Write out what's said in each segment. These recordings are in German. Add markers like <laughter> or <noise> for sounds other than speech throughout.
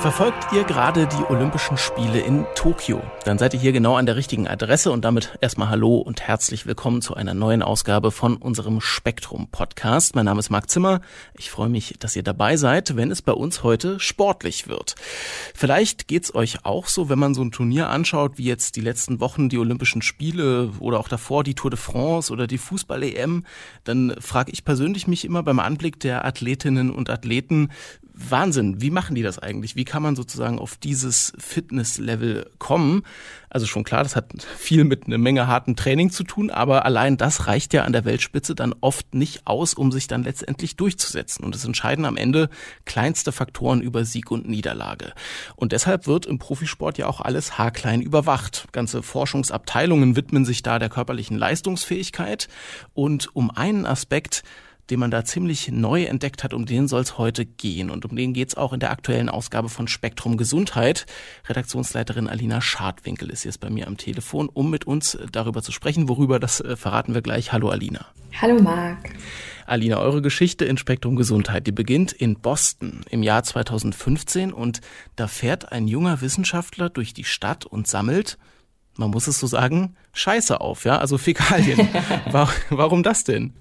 Verfolgt ihr gerade die Olympischen Spiele in Tokio? Dann seid ihr hier genau an der richtigen Adresse und damit erstmal Hallo und herzlich willkommen zu einer neuen Ausgabe von unserem Spektrum Podcast. Mein Name ist Marc Zimmer. Ich freue mich, dass ihr dabei seid, wenn es bei uns heute sportlich wird. Vielleicht geht's euch auch so, wenn man so ein Turnier anschaut, wie jetzt die letzten Wochen die Olympischen Spiele oder auch davor die Tour de France oder die Fußball-EM, dann frage ich persönlich mich immer beim Anblick der Athletinnen und Athleten, Wahnsinn, wie machen die das eigentlich? Wie kann man sozusagen auf dieses Fitnesslevel kommen? Also schon klar, das hat viel mit einer Menge harten Training zu tun, aber allein das reicht ja an der Weltspitze dann oft nicht aus, um sich dann letztendlich durchzusetzen. Und es entscheiden am Ende kleinste Faktoren über Sieg und Niederlage. Und deshalb wird im Profisport ja auch alles haarklein überwacht. Ganze Forschungsabteilungen widmen sich da der körperlichen Leistungsfähigkeit. Und um einen Aspekt, den man da ziemlich neu entdeckt hat, um den soll es heute gehen. Und um den geht es auch in der aktuellen Ausgabe von Spektrum Gesundheit. Redaktionsleiterin Alina Schadwinkel ist jetzt bei mir am Telefon, um mit uns darüber zu sprechen. Worüber, das äh, verraten wir gleich. Hallo Alina. Hallo Marc. Alina, eure Geschichte in Spektrum Gesundheit, die beginnt in Boston im Jahr 2015 und da fährt ein junger Wissenschaftler durch die Stadt und sammelt, man muss es so sagen, Scheiße auf, ja, also Fäkalien. <laughs> Warum das denn?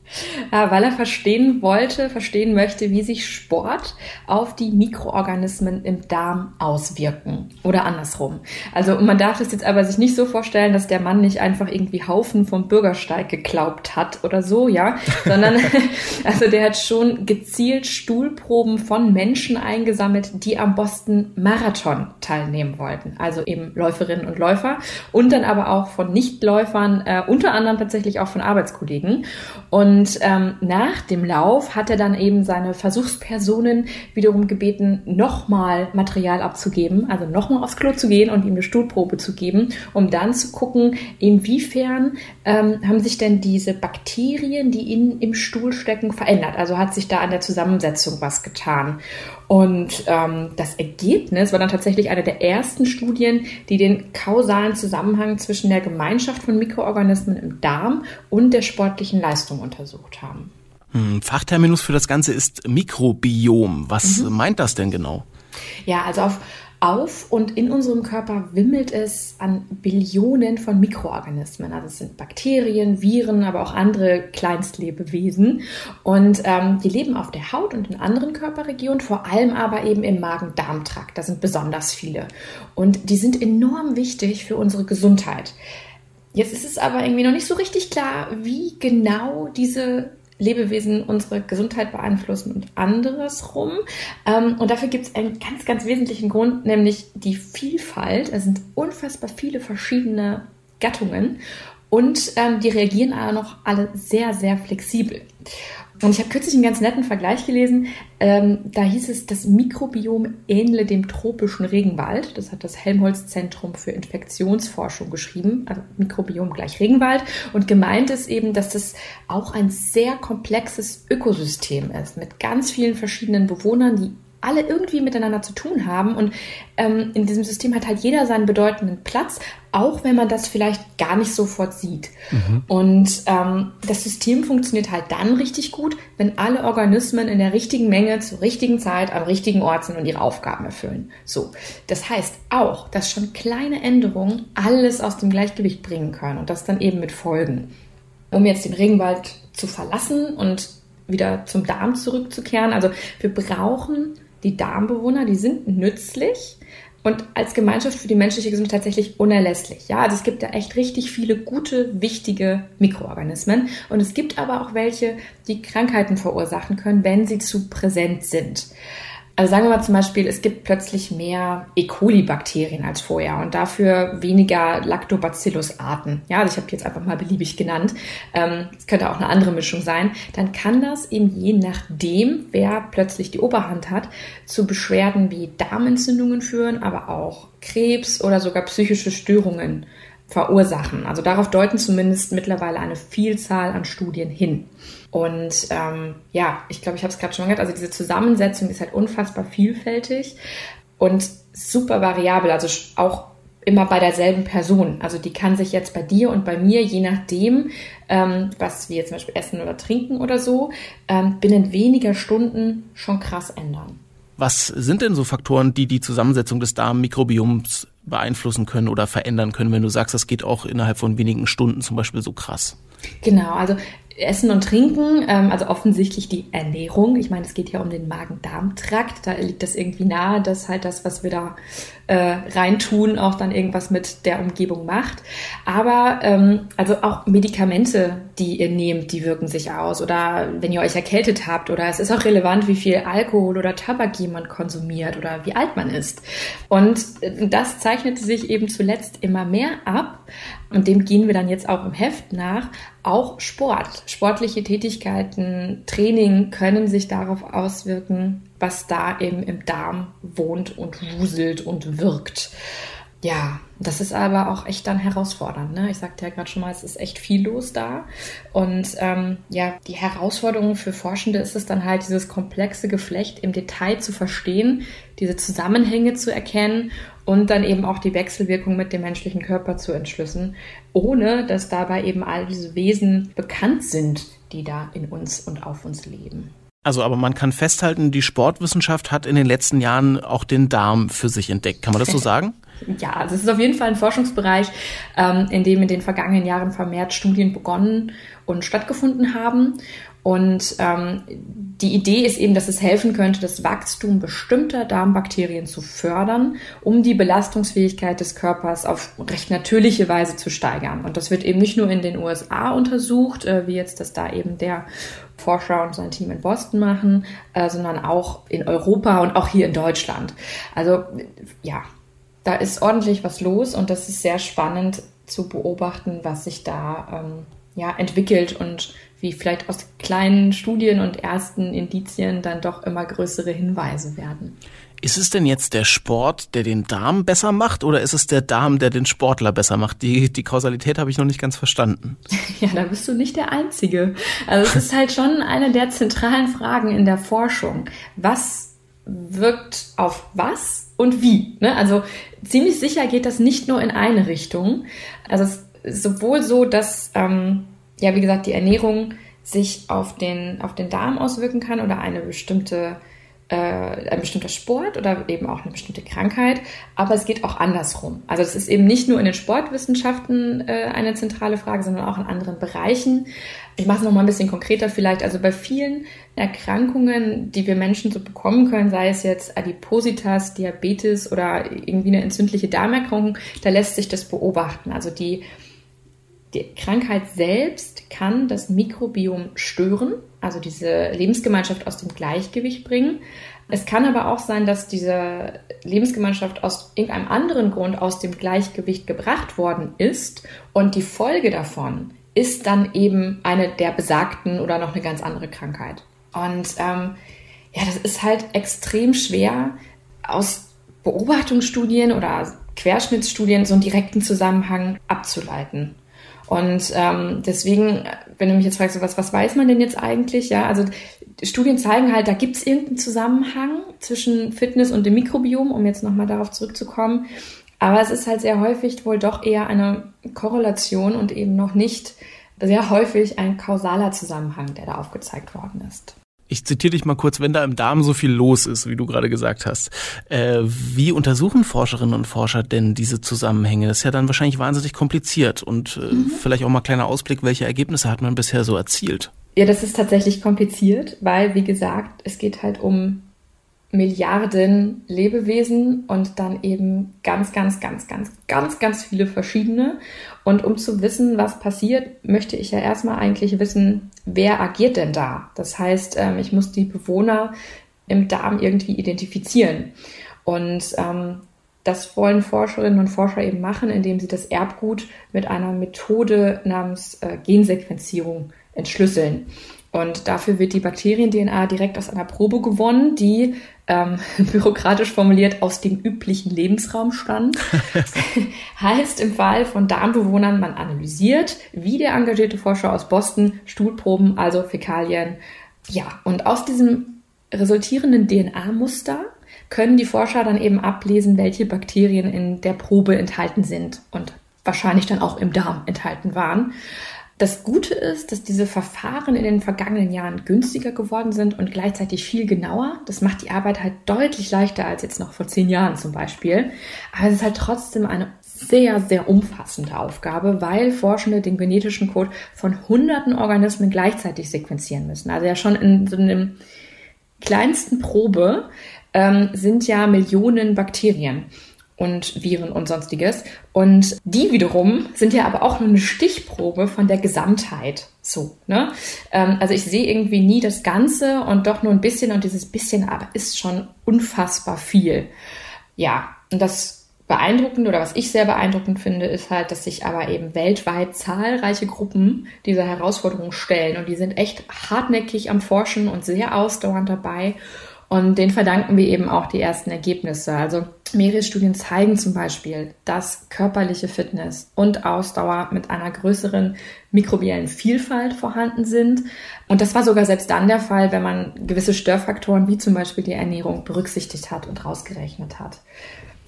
Ja, weil er verstehen wollte, verstehen möchte, wie sich Sport auf die Mikroorganismen im Darm auswirken oder andersrum. Also man darf es jetzt aber sich nicht so vorstellen, dass der Mann nicht einfach irgendwie Haufen vom Bürgersteig geglaubt hat oder so, ja, sondern <laughs> <laughs> also der hat schon gezielt Stuhlproben von Menschen eingesammelt, die am Boston Marathon teilnehmen wollten, also eben Läuferinnen und Läufer und dann aber auch von nicht Nichtläufern, äh, unter anderem tatsächlich auch von Arbeitskollegen. Und ähm, nach dem Lauf hat er dann eben seine Versuchspersonen wiederum gebeten, nochmal Material abzugeben, also nochmal aufs Klo zu gehen und ihm eine Stuhlprobe zu geben, um dann zu gucken, inwiefern ähm, haben sich denn diese Bakterien, die in, im Stuhl stecken, verändert. Also hat sich da an der Zusammensetzung was getan. Und ähm, das Ergebnis war dann tatsächlich eine der ersten Studien, die den kausalen Zusammenhang zwischen der Gemeinschaft von Mikroorganismen im Darm und der sportlichen Leistung untersucht haben. Hm, Fachterminus für das Ganze ist Mikrobiom. Was mhm. meint das denn genau? Ja, also auf auf und in unserem Körper wimmelt es an Billionen von Mikroorganismen. Also es sind Bakterien, Viren, aber auch andere Kleinstlebewesen. Und ähm, die leben auf der Haut und in anderen Körperregionen, vor allem aber eben im Magen-Darm-Trakt. Da sind besonders viele. Und die sind enorm wichtig für unsere Gesundheit. Jetzt ist es aber irgendwie noch nicht so richtig klar, wie genau diese Lebewesen unsere Gesundheit beeinflussen und andersrum. Ähm, und dafür gibt es einen ganz, ganz wesentlichen Grund, nämlich die Vielfalt. Es sind unfassbar viele verschiedene Gattungen und ähm, die reagieren aber noch alle sehr, sehr flexibel. Und ich habe kürzlich einen ganz netten Vergleich gelesen. Ähm, da hieß es, das Mikrobiom ähnle dem tropischen Regenwald. Das hat das Helmholtz-Zentrum für Infektionsforschung geschrieben. Also Mikrobiom gleich Regenwald. Und gemeint ist eben, dass das auch ein sehr komplexes Ökosystem ist mit ganz vielen verschiedenen Bewohnern, die alle irgendwie miteinander zu tun haben. Und ähm, in diesem System hat halt jeder seinen bedeutenden Platz, auch wenn man das vielleicht gar nicht sofort sieht. Mhm. Und ähm, das System funktioniert halt dann richtig gut, wenn alle Organismen in der richtigen Menge zur richtigen Zeit am richtigen Ort sind und ihre Aufgaben erfüllen. So, das heißt auch, dass schon kleine Änderungen alles aus dem Gleichgewicht bringen können und das dann eben mit Folgen. Um jetzt den Regenwald zu verlassen und wieder zum Darm zurückzukehren. Also wir brauchen die Darmbewohner, die sind nützlich und als Gemeinschaft für die menschliche Gesundheit tatsächlich unerlässlich. Ja, also es gibt da echt richtig viele gute, wichtige Mikroorganismen und es gibt aber auch welche, die Krankheiten verursachen können, wenn sie zu präsent sind. Also sagen wir mal zum Beispiel, es gibt plötzlich mehr E. coli-Bakterien als vorher und dafür weniger Lactobacillus-Arten. Ja, ich habe jetzt einfach mal beliebig genannt. Ähm, es könnte auch eine andere Mischung sein. Dann kann das eben je nachdem, wer plötzlich die Oberhand hat, zu Beschwerden wie Darmentzündungen führen, aber auch Krebs oder sogar psychische Störungen verursachen. Also darauf deuten zumindest mittlerweile eine Vielzahl an Studien hin. Und ähm, ja, ich glaube, ich habe es gerade schon gesagt, also diese Zusammensetzung ist halt unfassbar vielfältig und super variabel, also auch immer bei derselben Person. Also die kann sich jetzt bei dir und bei mir, je nachdem, ähm, was wir zum Beispiel essen oder trinken oder so, ähm, binnen weniger Stunden schon krass ändern. Was sind denn so Faktoren, die die Zusammensetzung des Darmmikrobioms beeinflussen können oder verändern können, wenn du sagst, das geht auch innerhalb von wenigen Stunden zum Beispiel so krass? Genau, also Essen und Trinken, ähm, also offensichtlich die Ernährung. Ich meine, es geht ja um den Magen-Darm-Trakt. Da liegt das irgendwie nahe, dass halt das, was wir da äh, reintun, auch dann irgendwas mit der Umgebung macht. Aber ähm, also auch Medikamente, die ihr nehmt, die wirken sich aus. Oder wenn ihr euch erkältet habt. Oder es ist auch relevant, wie viel Alkohol oder Tabak jemand konsumiert oder wie alt man ist. Und äh, das zeichnete sich eben zuletzt immer mehr ab. Und dem gehen wir dann jetzt auch im Heft nach. Auch Sport, sportliche Tätigkeiten, Training können sich darauf auswirken, was da eben im Darm wohnt und wuselt und wirkt. Ja, das ist aber auch echt dann herausfordernd. Ne? Ich sagte ja gerade schon mal, es ist echt viel los da. Und ähm, ja, die Herausforderung für Forschende ist es dann halt, dieses komplexe Geflecht im Detail zu verstehen, diese Zusammenhänge zu erkennen und dann eben auch die Wechselwirkung mit dem menschlichen Körper zu entschlüssen, ohne dass dabei eben all diese Wesen bekannt sind, die da in uns und auf uns leben. Also, aber man kann festhalten, die Sportwissenschaft hat in den letzten Jahren auch den Darm für sich entdeckt. Kann man das so <laughs> sagen? Ja, also es ist auf jeden Fall ein Forschungsbereich, ähm, in dem in den vergangenen Jahren vermehrt Studien begonnen und stattgefunden haben. Und ähm, die Idee ist eben, dass es helfen könnte, das Wachstum bestimmter Darmbakterien zu fördern, um die Belastungsfähigkeit des Körpers auf recht natürliche Weise zu steigern. Und das wird eben nicht nur in den USA untersucht, äh, wie jetzt das da eben der Forscher und sein Team in Boston machen, äh, sondern auch in Europa und auch hier in Deutschland. Also ja, da ist ordentlich was los und das ist sehr spannend zu beobachten, was sich da ähm, ja, entwickelt und wie vielleicht aus kleinen Studien und ersten Indizien dann doch immer größere Hinweise werden. Ist es denn jetzt der Sport, der den Darm besser macht oder ist es der Darm, der den Sportler besser macht? Die, die Kausalität habe ich noch nicht ganz verstanden. <laughs> Ja, da bist du nicht der Einzige. Also es ist halt schon eine der zentralen Fragen in der Forschung. Was wirkt auf was und wie? Ne? Also ziemlich sicher geht das nicht nur in eine Richtung. Also es ist sowohl so, dass, ähm, ja, wie gesagt, die Ernährung sich auf den, auf den Darm auswirken kann oder eine bestimmte äh, ein bestimmter Sport oder eben auch eine bestimmte Krankheit, aber es geht auch andersrum. Also es ist eben nicht nur in den Sportwissenschaften äh, eine zentrale Frage, sondern auch in anderen Bereichen. Ich mache es nochmal ein bisschen konkreter vielleicht. Also bei vielen Erkrankungen, die wir Menschen so bekommen können, sei es jetzt Adipositas, Diabetes oder irgendwie eine entzündliche Darmerkrankung, da lässt sich das beobachten. Also die die Krankheit selbst kann das Mikrobiom stören, also diese Lebensgemeinschaft aus dem Gleichgewicht bringen. Es kann aber auch sein, dass diese Lebensgemeinschaft aus irgendeinem anderen Grund aus dem Gleichgewicht gebracht worden ist und die Folge davon ist dann eben eine der besagten oder noch eine ganz andere Krankheit. Und ähm, ja, das ist halt extrem schwer aus Beobachtungsstudien oder Querschnittsstudien so einen direkten Zusammenhang abzuleiten. Und ähm, deswegen, wenn du mich jetzt fragst, was, was weiß man denn jetzt eigentlich? Ja, also Studien zeigen halt, da gibt es irgendeinen Zusammenhang zwischen Fitness und dem Mikrobiom, um jetzt nochmal darauf zurückzukommen. Aber es ist halt sehr häufig wohl doch eher eine Korrelation und eben noch nicht sehr häufig ein kausaler Zusammenhang, der da aufgezeigt worden ist ich zitiere dich mal kurz, wenn da im Darm so viel los ist, wie du gerade gesagt hast, äh, wie untersuchen Forscherinnen und Forscher denn diese Zusammenhänge? Das ist ja dann wahrscheinlich wahnsinnig kompliziert und äh, mhm. vielleicht auch mal kleiner Ausblick, welche Ergebnisse hat man bisher so erzielt? Ja, das ist tatsächlich kompliziert, weil, wie gesagt, es geht halt um Milliarden Lebewesen und dann eben ganz, ganz, ganz, ganz, ganz, ganz viele verschiedene. Und um zu wissen, was passiert, möchte ich ja erstmal eigentlich wissen, wer agiert denn da? Das heißt, ähm, ich muss die Bewohner im Darm irgendwie identifizieren. Und ähm, das wollen Forscherinnen und Forscher eben machen, indem sie das Erbgut mit einer Methode namens äh, Gensequenzierung entschlüsseln. Und dafür wird die Bakterien-DNA direkt aus einer Probe gewonnen, die ähm, <laughs> bürokratisch formuliert aus dem üblichen Lebensraum stand. <laughs> heißt im Fall von Darmbewohnern, man analysiert, wie der engagierte Forscher aus Boston, Stuhlproben, also Fäkalien. Ja, und aus diesem resultierenden DNA-Muster können die Forscher dann eben ablesen, welche Bakterien in der Probe enthalten sind und wahrscheinlich dann auch im Darm enthalten waren. Das Gute ist, dass diese Verfahren in den vergangenen Jahren günstiger geworden sind und gleichzeitig viel genauer. Das macht die Arbeit halt deutlich leichter als jetzt noch vor zehn Jahren zum Beispiel. Aber es ist halt trotzdem eine sehr, sehr umfassende Aufgabe, weil Forschende den genetischen Code von hunderten Organismen gleichzeitig sequenzieren müssen. Also ja schon in so einem kleinsten Probe ähm, sind ja Millionen Bakterien und Viren und sonstiges. Und die wiederum sind ja aber auch nur eine Stichprobe von der Gesamtheit. So, ne? Ähm, also ich sehe irgendwie nie das Ganze und doch nur ein bisschen und dieses bisschen aber ist schon unfassbar viel. Ja, und das Beeindruckende oder was ich sehr beeindruckend finde, ist halt, dass sich aber eben weltweit zahlreiche Gruppen dieser Herausforderung stellen und die sind echt hartnäckig am Forschen und sehr ausdauernd dabei. Und den verdanken wir eben auch die ersten Ergebnisse. Also mehrere Studien zeigen zum Beispiel, dass körperliche Fitness und Ausdauer mit einer größeren mikrobiellen Vielfalt vorhanden sind. Und das war sogar selbst dann der Fall, wenn man gewisse Störfaktoren wie zum Beispiel die Ernährung berücksichtigt hat und rausgerechnet hat.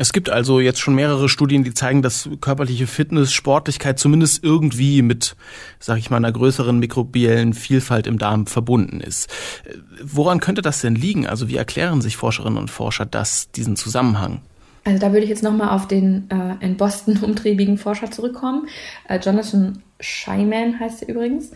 Es gibt also jetzt schon mehrere Studien, die zeigen, dass körperliche Fitness, Sportlichkeit zumindest irgendwie mit, sag ich mal, einer größeren mikrobiellen Vielfalt im Darm verbunden ist. Woran könnte das denn liegen? Also wie erklären sich Forscherinnen und Forscher das, diesen Zusammenhang? Also da würde ich jetzt nochmal auf den äh, in Boston <laughs> umtriebigen Forscher zurückkommen. Äh, Jonathan Scheiman heißt er übrigens.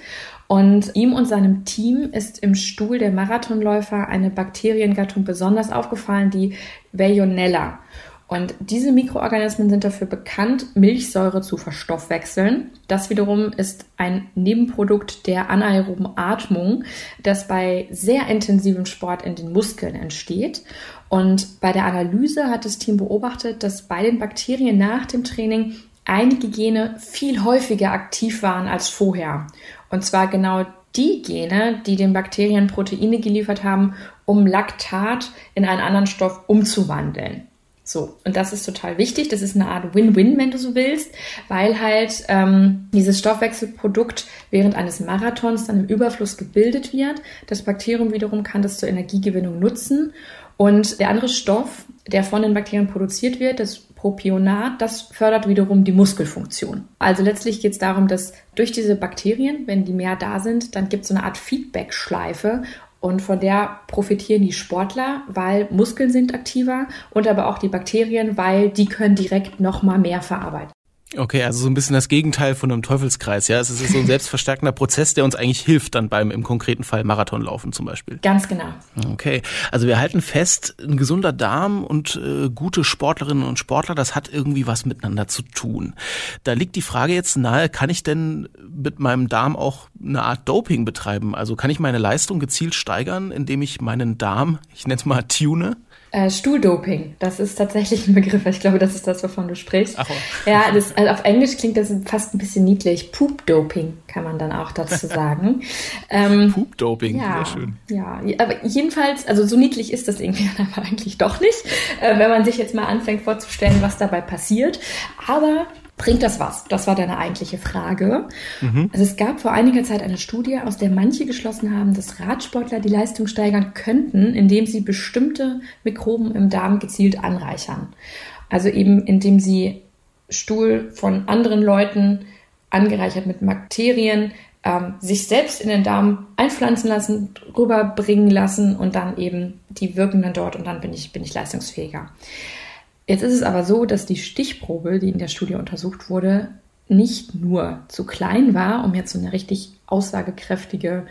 Und ihm und seinem Team ist im Stuhl der Marathonläufer eine Bakteriengattung besonders aufgefallen, die Veillonella. Und diese Mikroorganismen sind dafür bekannt, Milchsäure zu verstoffwechseln. Das wiederum ist ein Nebenprodukt der anaeroben Atmung, das bei sehr intensivem Sport in den Muskeln entsteht. Und bei der Analyse hat das Team beobachtet, dass bei den Bakterien nach dem Training einige Gene viel häufiger aktiv waren als vorher. Und zwar genau die Gene, die den Bakterien Proteine geliefert haben, um Laktat in einen anderen Stoff umzuwandeln. So, und das ist total wichtig. Das ist eine Art Win-Win, wenn du so willst, weil halt ähm, dieses Stoffwechselprodukt während eines Marathons dann im Überfluss gebildet wird. Das Bakterium wiederum kann das zur Energiegewinnung nutzen. Und der andere Stoff, der von den Bakterien produziert wird, das Propionat, das fördert wiederum die Muskelfunktion. Also letztlich geht es darum, dass durch diese Bakterien, wenn die mehr da sind, dann gibt es so eine Art Feedback-Schleife und von der profitieren die Sportler, weil Muskeln sind aktiver und aber auch die Bakterien, weil die können direkt noch mal mehr verarbeiten. Okay, also so ein bisschen das Gegenteil von einem Teufelskreis, ja. Es ist so ein selbstverstärkender Prozess, der uns eigentlich hilft dann beim im konkreten Fall Marathonlaufen zum Beispiel. Ganz genau. Okay, also wir halten fest, ein gesunder Darm und äh, gute Sportlerinnen und Sportler, das hat irgendwie was miteinander zu tun. Da liegt die Frage jetzt nahe, kann ich denn mit meinem Darm auch eine Art Doping betreiben? Also kann ich meine Leistung gezielt steigern, indem ich meinen Darm, ich nenne es mal tune? Äh, Stuhldoping, das ist tatsächlich ein Begriff. Ich glaube, das ist das, wovon du sprichst. Ach, ja, das, also auf Englisch klingt das fast ein bisschen niedlich. Poop-Doping kann man dann auch dazu sagen. <laughs> ähm, Poop-Doping, ja, sehr schön. Ja, aber jedenfalls, also so niedlich ist das irgendwie <laughs> aber eigentlich doch nicht, äh, wenn man sich jetzt mal anfängt vorzustellen, was dabei passiert. Aber Bringt das was? Das war deine eigentliche Frage. Mhm. Also es gab vor einiger Zeit eine Studie, aus der manche geschlossen haben, dass Radsportler die Leistung steigern könnten, indem sie bestimmte Mikroben im Darm gezielt anreichern. Also eben indem sie Stuhl von anderen Leuten angereichert mit Bakterien ähm, sich selbst in den Darm einpflanzen lassen, rüberbringen lassen und dann eben die wirken dann dort und dann bin ich, bin ich leistungsfähiger. Jetzt ist es aber so, dass die Stichprobe, die in der Studie untersucht wurde, nicht nur zu klein war, um jetzt so eine richtig aussagekräftige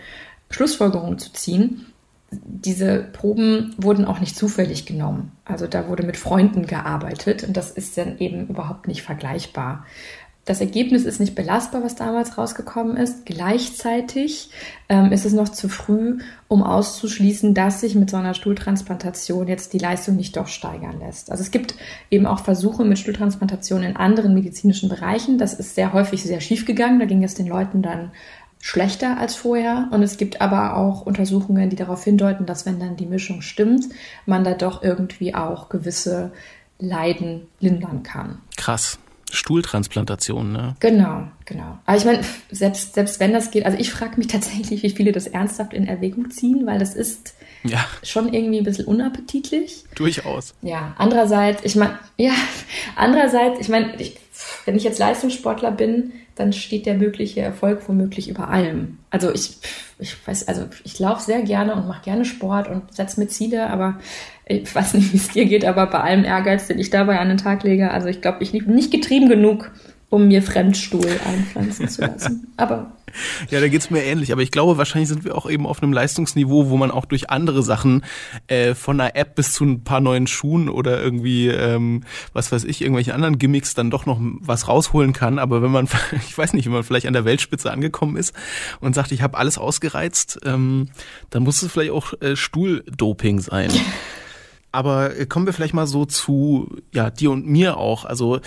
Schlussfolgerung zu ziehen. Diese Proben wurden auch nicht zufällig genommen. Also da wurde mit Freunden gearbeitet und das ist dann eben überhaupt nicht vergleichbar. Das Ergebnis ist nicht belastbar, was damals rausgekommen ist. Gleichzeitig ähm, ist es noch zu früh, um auszuschließen, dass sich mit so einer Stuhltransplantation jetzt die Leistung nicht doch steigern lässt. Also es gibt eben auch Versuche mit Stuhltransplantation in anderen medizinischen Bereichen. Das ist sehr häufig sehr schief gegangen. Da ging es den Leuten dann schlechter als vorher. Und es gibt aber auch Untersuchungen, die darauf hindeuten, dass wenn dann die Mischung stimmt, man da doch irgendwie auch gewisse Leiden lindern kann. Krass. Stuhltransplantation, ne? Genau, genau. Aber ich meine, selbst, selbst wenn das geht, also ich frage mich <laughs> tatsächlich, wie viele das ernsthaft in Erwägung ziehen, weil das ist ja. schon irgendwie ein bisschen unappetitlich. Durchaus. Ja, andererseits, ich meine, ja, andererseits, ich meine, wenn ich jetzt Leistungssportler bin, dann steht der mögliche Erfolg womöglich über allem. Also ich, ich weiß, also ich laufe sehr gerne und mache gerne Sport und setze mir Ziele, aber ich weiß nicht, wie es dir geht, aber bei allem Ehrgeiz, den ich dabei an den Tag lege, also ich glaube, ich bin nicht getrieben genug, um mir Fremdstuhl einpflanzen zu lassen. <laughs> Aber ja, da geht's mir ähnlich. Aber ich glaube, wahrscheinlich sind wir auch eben auf einem Leistungsniveau, wo man auch durch andere Sachen äh, von einer App bis zu ein paar neuen Schuhen oder irgendwie, ähm, was weiß ich, irgendwelche anderen Gimmicks dann doch noch was rausholen kann. Aber wenn man, <laughs> ich weiß nicht, wenn man vielleicht an der Weltspitze angekommen ist und sagt, ich habe alles ausgereizt, ähm, dann muss es vielleicht auch äh, Stuhldoping sein. <laughs> Aber kommen wir vielleicht mal so zu ja dir und mir auch. Also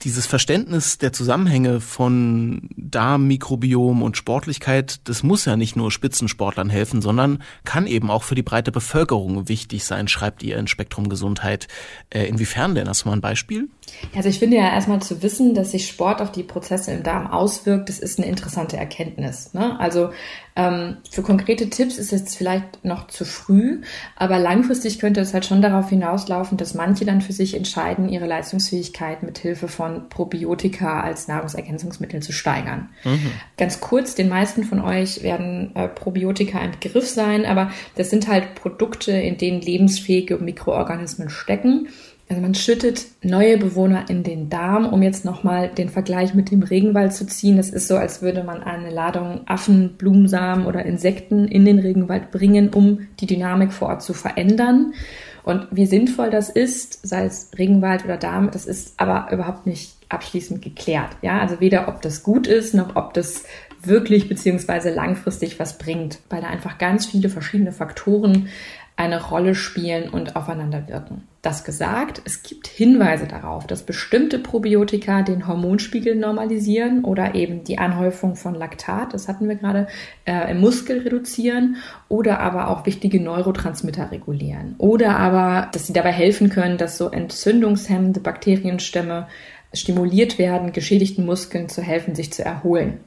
dieses Verständnis der Zusammenhänge von Darmmikrobiom und Sportlichkeit, das muss ja nicht nur Spitzensportlern helfen, sondern kann eben auch für die breite Bevölkerung wichtig sein, schreibt ihr in Spektrum Gesundheit. Äh, inwiefern denn? Hast du mal ein Beispiel? Also ich finde ja erstmal zu wissen, dass sich Sport auf die Prozesse im Darm auswirkt, das ist eine interessante Erkenntnis. Ne? Also ähm, für konkrete Tipps ist es vielleicht noch zu früh, aber langfristig könnte es halt schon darauf hinauslaufen, dass manche dann für sich entscheiden, ihre Leistungsfähigkeit mit Hilfe von Probiotika als Nahrungsergänzungsmittel zu steigern. Mhm. Ganz kurz, den meisten von euch werden äh, Probiotika ein Begriff sein, aber das sind halt Produkte, in denen lebensfähige Mikroorganismen stecken also man schüttet neue Bewohner in den Darm, um jetzt nochmal den Vergleich mit dem Regenwald zu ziehen. Das ist so, als würde man eine Ladung Affen, Blumensamen oder Insekten in den Regenwald bringen, um die Dynamik vor Ort zu verändern. Und wie sinnvoll das ist, sei es Regenwald oder Darm, das ist aber überhaupt nicht abschließend geklärt. Ja, also weder ob das gut ist, noch ob das wirklich beziehungsweise langfristig was bringt, weil da einfach ganz viele verschiedene Faktoren eine Rolle spielen und aufeinander wirken. Das gesagt, es gibt Hinweise darauf, dass bestimmte Probiotika den Hormonspiegel normalisieren oder eben die Anhäufung von Laktat, das hatten wir gerade, äh, im Muskel reduzieren oder aber auch wichtige Neurotransmitter regulieren. Oder aber, dass sie dabei helfen können, dass so entzündungshemmende Bakterienstämme stimuliert werden, geschädigten Muskeln zu helfen, sich zu erholen.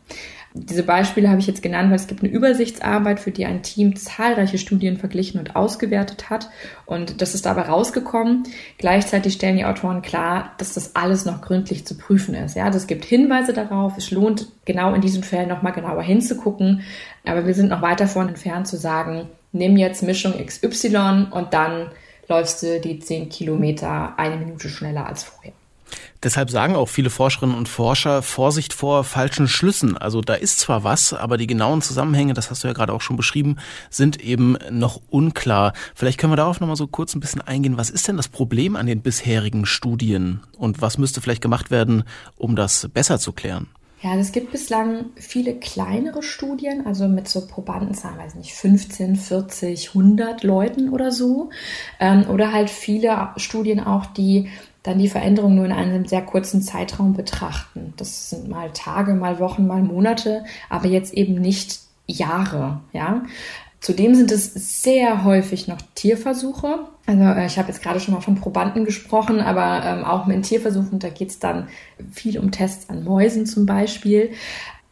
Diese Beispiele habe ich jetzt genannt, weil es gibt eine Übersichtsarbeit, für die ein Team zahlreiche Studien verglichen und ausgewertet hat. Und das ist dabei rausgekommen. Gleichzeitig stellen die Autoren klar, dass das alles noch gründlich zu prüfen ist. Ja, das gibt Hinweise darauf. Es lohnt genau in diesen Fällen nochmal genauer hinzugucken. Aber wir sind noch weit davon entfernt zu sagen, nimm jetzt Mischung XY und dann läufst du die 10 Kilometer eine Minute schneller als vorher. Deshalb sagen auch viele Forscherinnen und Forscher Vorsicht vor falschen Schlüssen. Also da ist zwar was, aber die genauen Zusammenhänge, das hast du ja gerade auch schon beschrieben, sind eben noch unklar. Vielleicht können wir darauf nochmal so kurz ein bisschen eingehen. Was ist denn das Problem an den bisherigen Studien und was müsste vielleicht gemacht werden, um das besser zu klären? Ja, es gibt bislang viele kleinere Studien, also mit so Probandenzahlen, weiß nicht, 15, 40, 100 Leuten oder so. Ähm, oder halt viele Studien auch, die dann die Veränderung nur in einem sehr kurzen Zeitraum betrachten. Das sind mal Tage, mal Wochen, mal Monate, aber jetzt eben nicht Jahre, ja. Zudem sind es sehr häufig noch Tierversuche. Also äh, ich habe jetzt gerade schon mal von Probanden gesprochen, aber ähm, auch mit Tierversuchen, da geht es dann viel um Tests an Mäusen zum Beispiel.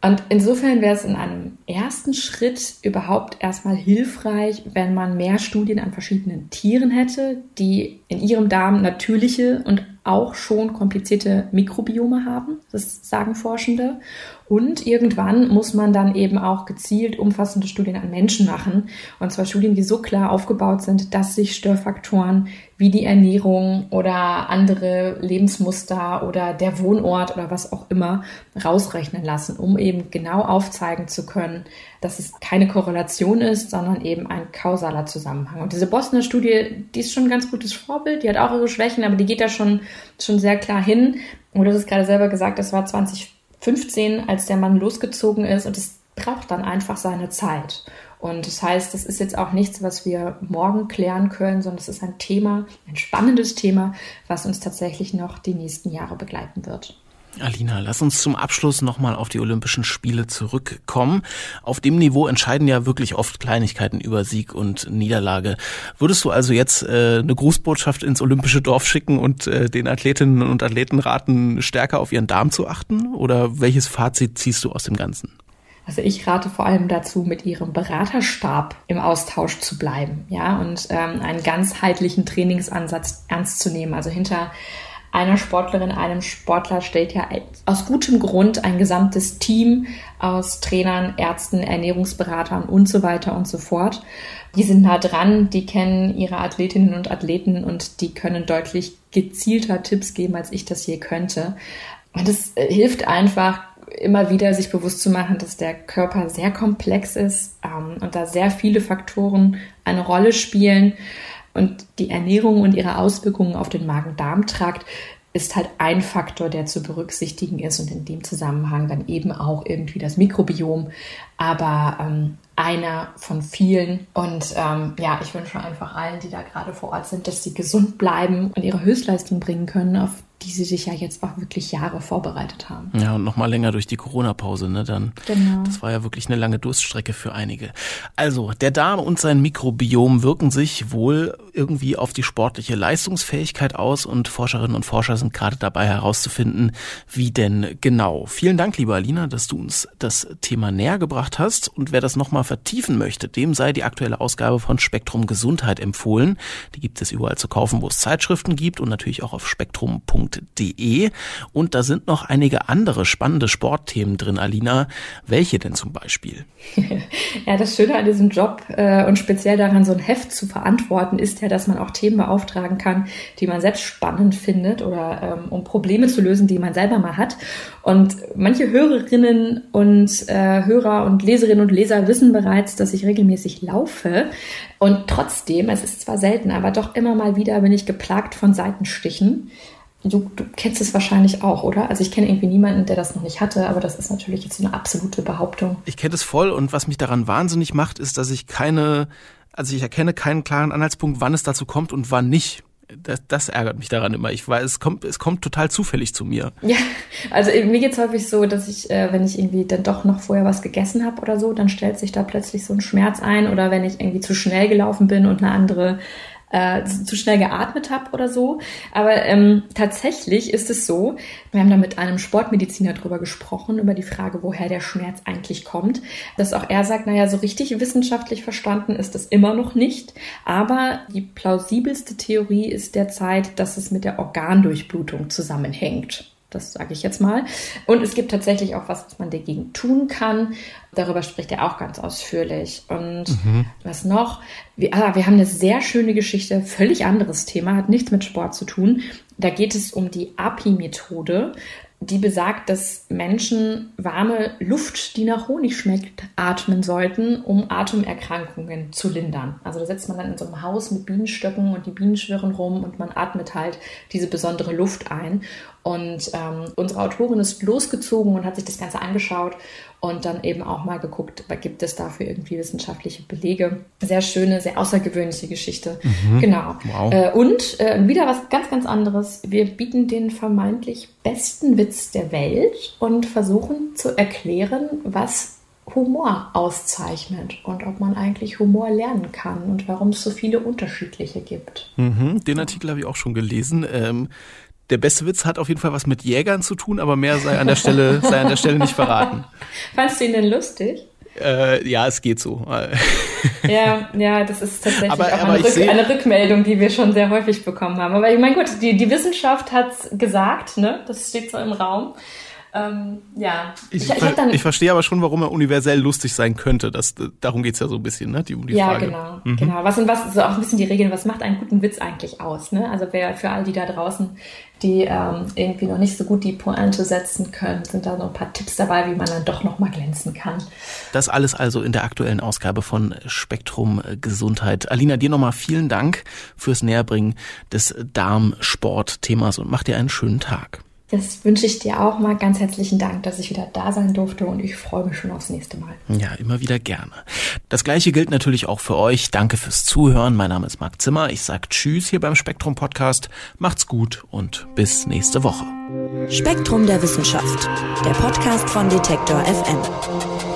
Und insofern wäre es in einem ersten Schritt überhaupt erstmal hilfreich, wenn man mehr Studien an verschiedenen Tieren hätte, die in ihrem Darm natürliche und auch schon komplizierte Mikrobiome haben. Das sagen Forschende. Und irgendwann muss man dann eben auch gezielt umfassende Studien an Menschen machen. Und zwar Studien, die so klar aufgebaut sind, dass sich Störfaktoren wie die Ernährung oder andere Lebensmuster oder der Wohnort oder was auch immer rausrechnen lassen, um eben genau aufzeigen zu können, dass es keine Korrelation ist, sondern eben ein kausaler Zusammenhang. Und diese Bostoner Studie, die ist schon ein ganz gutes Vorbild. Die hat auch ihre Schwächen, aber die geht da schon, schon sehr klar hin. Und du hast es gerade selber gesagt, das war 2015, als der Mann losgezogen ist und es braucht dann einfach seine Zeit. Und das heißt, das ist jetzt auch nichts, was wir morgen klären können, sondern es ist ein Thema, ein spannendes Thema, was uns tatsächlich noch die nächsten Jahre begleiten wird. Alina, lass uns zum Abschluss nochmal auf die Olympischen Spiele zurückkommen. Auf dem Niveau entscheiden ja wirklich oft Kleinigkeiten über Sieg und Niederlage. Würdest du also jetzt äh, eine Grußbotschaft ins olympische Dorf schicken und äh, den Athletinnen und Athleten raten, stärker auf ihren Darm zu achten? Oder welches Fazit ziehst du aus dem Ganzen? Also ich rate vor allem dazu, mit ihrem Beraterstab im Austausch zu bleiben, ja, und ähm, einen ganzheitlichen Trainingsansatz ernst zu nehmen. Also hinter einer Sportlerin, einem Sportler steht ja aus gutem Grund ein gesamtes Team aus Trainern, Ärzten, Ernährungsberatern und so weiter und so fort. Die sind nah dran, die kennen ihre Athletinnen und Athleten und die können deutlich gezielter Tipps geben, als ich das je könnte. Und es hilft einfach, immer wieder sich bewusst zu machen, dass der Körper sehr komplex ist ähm, und da sehr viele Faktoren eine Rolle spielen. Und die Ernährung und ihre Auswirkungen auf den Magen-Darm-Trakt ist halt ein Faktor, der zu berücksichtigen ist und in dem Zusammenhang dann eben auch irgendwie das Mikrobiom, aber ähm, einer von vielen. Und ähm, ja, ich wünsche einfach allen, die da gerade vor Ort sind, dass sie gesund bleiben und ihre Höchstleistung bringen können, auf die sie sich ja jetzt auch wirklich Jahre vorbereitet haben. Ja, und nochmal länger durch die Corona-Pause, ne? Dann, genau. das war ja wirklich eine lange Durststrecke für einige. Also, der Darm und sein Mikrobiom wirken sich wohl irgendwie auf die sportliche Leistungsfähigkeit aus und Forscherinnen und Forscher sind gerade dabei herauszufinden, wie denn genau. Vielen Dank, liebe Alina, dass du uns das Thema näher gebracht hast und wer das nochmal vertiefen möchte, dem sei die aktuelle Ausgabe von Spektrum Gesundheit empfohlen. Die gibt es überall zu kaufen, wo es Zeitschriften gibt und natürlich auch auf spektrum.de sport.de. Und da sind noch einige andere spannende Sportthemen drin, Alina. Welche denn zum Beispiel? <laughs> ja, das Schöne an diesem Job äh, und speziell daran, so ein Heft zu verantworten, ist ja, dass man auch Themen beauftragen kann, die man selbst spannend findet oder ähm, um Probleme zu lösen, die man selber mal hat. Und manche Hörerinnen und äh, Hörer und Leserinnen und Leser wissen bereits, dass ich regelmäßig laufe. Und trotzdem, es ist zwar selten, aber doch immer mal wieder bin ich geplagt von Seitenstichen. Du, du kennst es wahrscheinlich auch, oder? Also ich kenne irgendwie niemanden, der das noch nicht hatte, aber das ist natürlich jetzt eine absolute Behauptung. Ich kenne es voll und was mich daran wahnsinnig macht, ist, dass ich keine, also ich erkenne keinen klaren Anhaltspunkt, wann es dazu kommt und wann nicht. Das, das ärgert mich daran immer. Ich weiß, es kommt, es kommt total zufällig zu mir. <laughs> Ja, also mir geht es häufig so, dass ich, äh, wenn ich irgendwie dann doch noch vorher was gegessen habe oder so, dann stellt sich da plötzlich so ein Schmerz ein oder wenn ich irgendwie zu schnell gelaufen bin und eine andere äh, zu schnell geatmet habe oder so. Aber ähm, tatsächlich ist es so, wir haben da mit einem Sportmediziner drüber gesprochen, über die Frage, woher der Schmerz eigentlich kommt, dass auch er sagt, naja, so richtig wissenschaftlich verstanden ist das immer noch nicht. Aber die plausibelste Theorie ist derzeit, dass es mit der Organdurchblutung zusammenhängt. Das sage ich jetzt mal. Und es gibt tatsächlich auch was, was man dagegen tun kann. Darüber spricht er auch ganz ausführlich. Und mhm. was noch? Wir, ah, wir haben eine sehr schöne Geschichte, völlig anderes Thema, hat nichts mit Sport zu tun. Da geht es um die API-Methode die besagt, dass Menschen warme Luft, die nach Honig schmeckt, atmen sollten, um Atemerkrankungen zu lindern. Also da sitzt man dann in so einem Haus mit Bienenstöcken und die Bienen schwirren rum und man atmet halt diese besondere Luft ein. Und ähm, unsere Autorin ist losgezogen und hat sich das Ganze angeschaut und dann eben auch mal geguckt, gibt es dafür irgendwie wissenschaftliche Belege. Sehr schöne, sehr außergewöhnliche Geschichte. Mhm. Genau. Wow. Äh, und äh, wieder was ganz, ganz anderes. Wir bieten den vermeintlich besten Witz der Welt und versuchen zu erklären, was Humor auszeichnet und ob man eigentlich Humor lernen kann und warum es so viele unterschiedliche gibt. Mhm, den Artikel habe ich auch schon gelesen. Ähm, der beste Witz hat auf jeden Fall was mit Jägern zu tun, aber mehr sei an der Stelle, sei an der Stelle nicht verraten. <laughs> Fandst du ihn denn lustig? Äh, ja, es geht so. <laughs> ja, ja, das ist tatsächlich aber, auch aber eine, Rück eine, Rückmeldung, die wir schon sehr häufig bekommen haben. Aber ich meine, gut, die, die Wissenschaft hat gesagt, ne? Das steht so im Raum. Ähm, ja. Ich, ich, ich, ich, verstehe aber schon, warum er universell lustig sein könnte. Das, darum geht's ja so ein bisschen, ne? Die, um die ja, Frage. genau. Mhm. genau. Was und was, so auch ein bisschen die Regeln, was macht einen guten Witz eigentlich aus? Ne? Also wer für all die da draußen, die ähm, irgendwie noch nicht so gut die Pointe setzen können, sind da noch ein paar Tipps dabei, wie man dann doch noch mal glänzen kann. Das alles also in der aktuellen Ausgabe von Spektrum Gesundheit. Alina, dir nochmal vielen Dank fürs Näherbringen des Darmsport-Themas und mach dir einen schönen Tag. Das wünsche ich dir auch mal. Ganz herzlichen Dank, dass ich wieder da sein durfte und ich freue mich schon aufs nächste Mal. Ja, immer wieder gerne. Das gleiche gilt natürlich auch für euch. Danke fürs Zuhören. Mein Name ist Marc Zimmer. Ich sage Tschüss hier beim Spektrum Podcast. Macht's gut und bis nächste Woche. Spektrum der Wissenschaft, der Podcast von Detektor FM.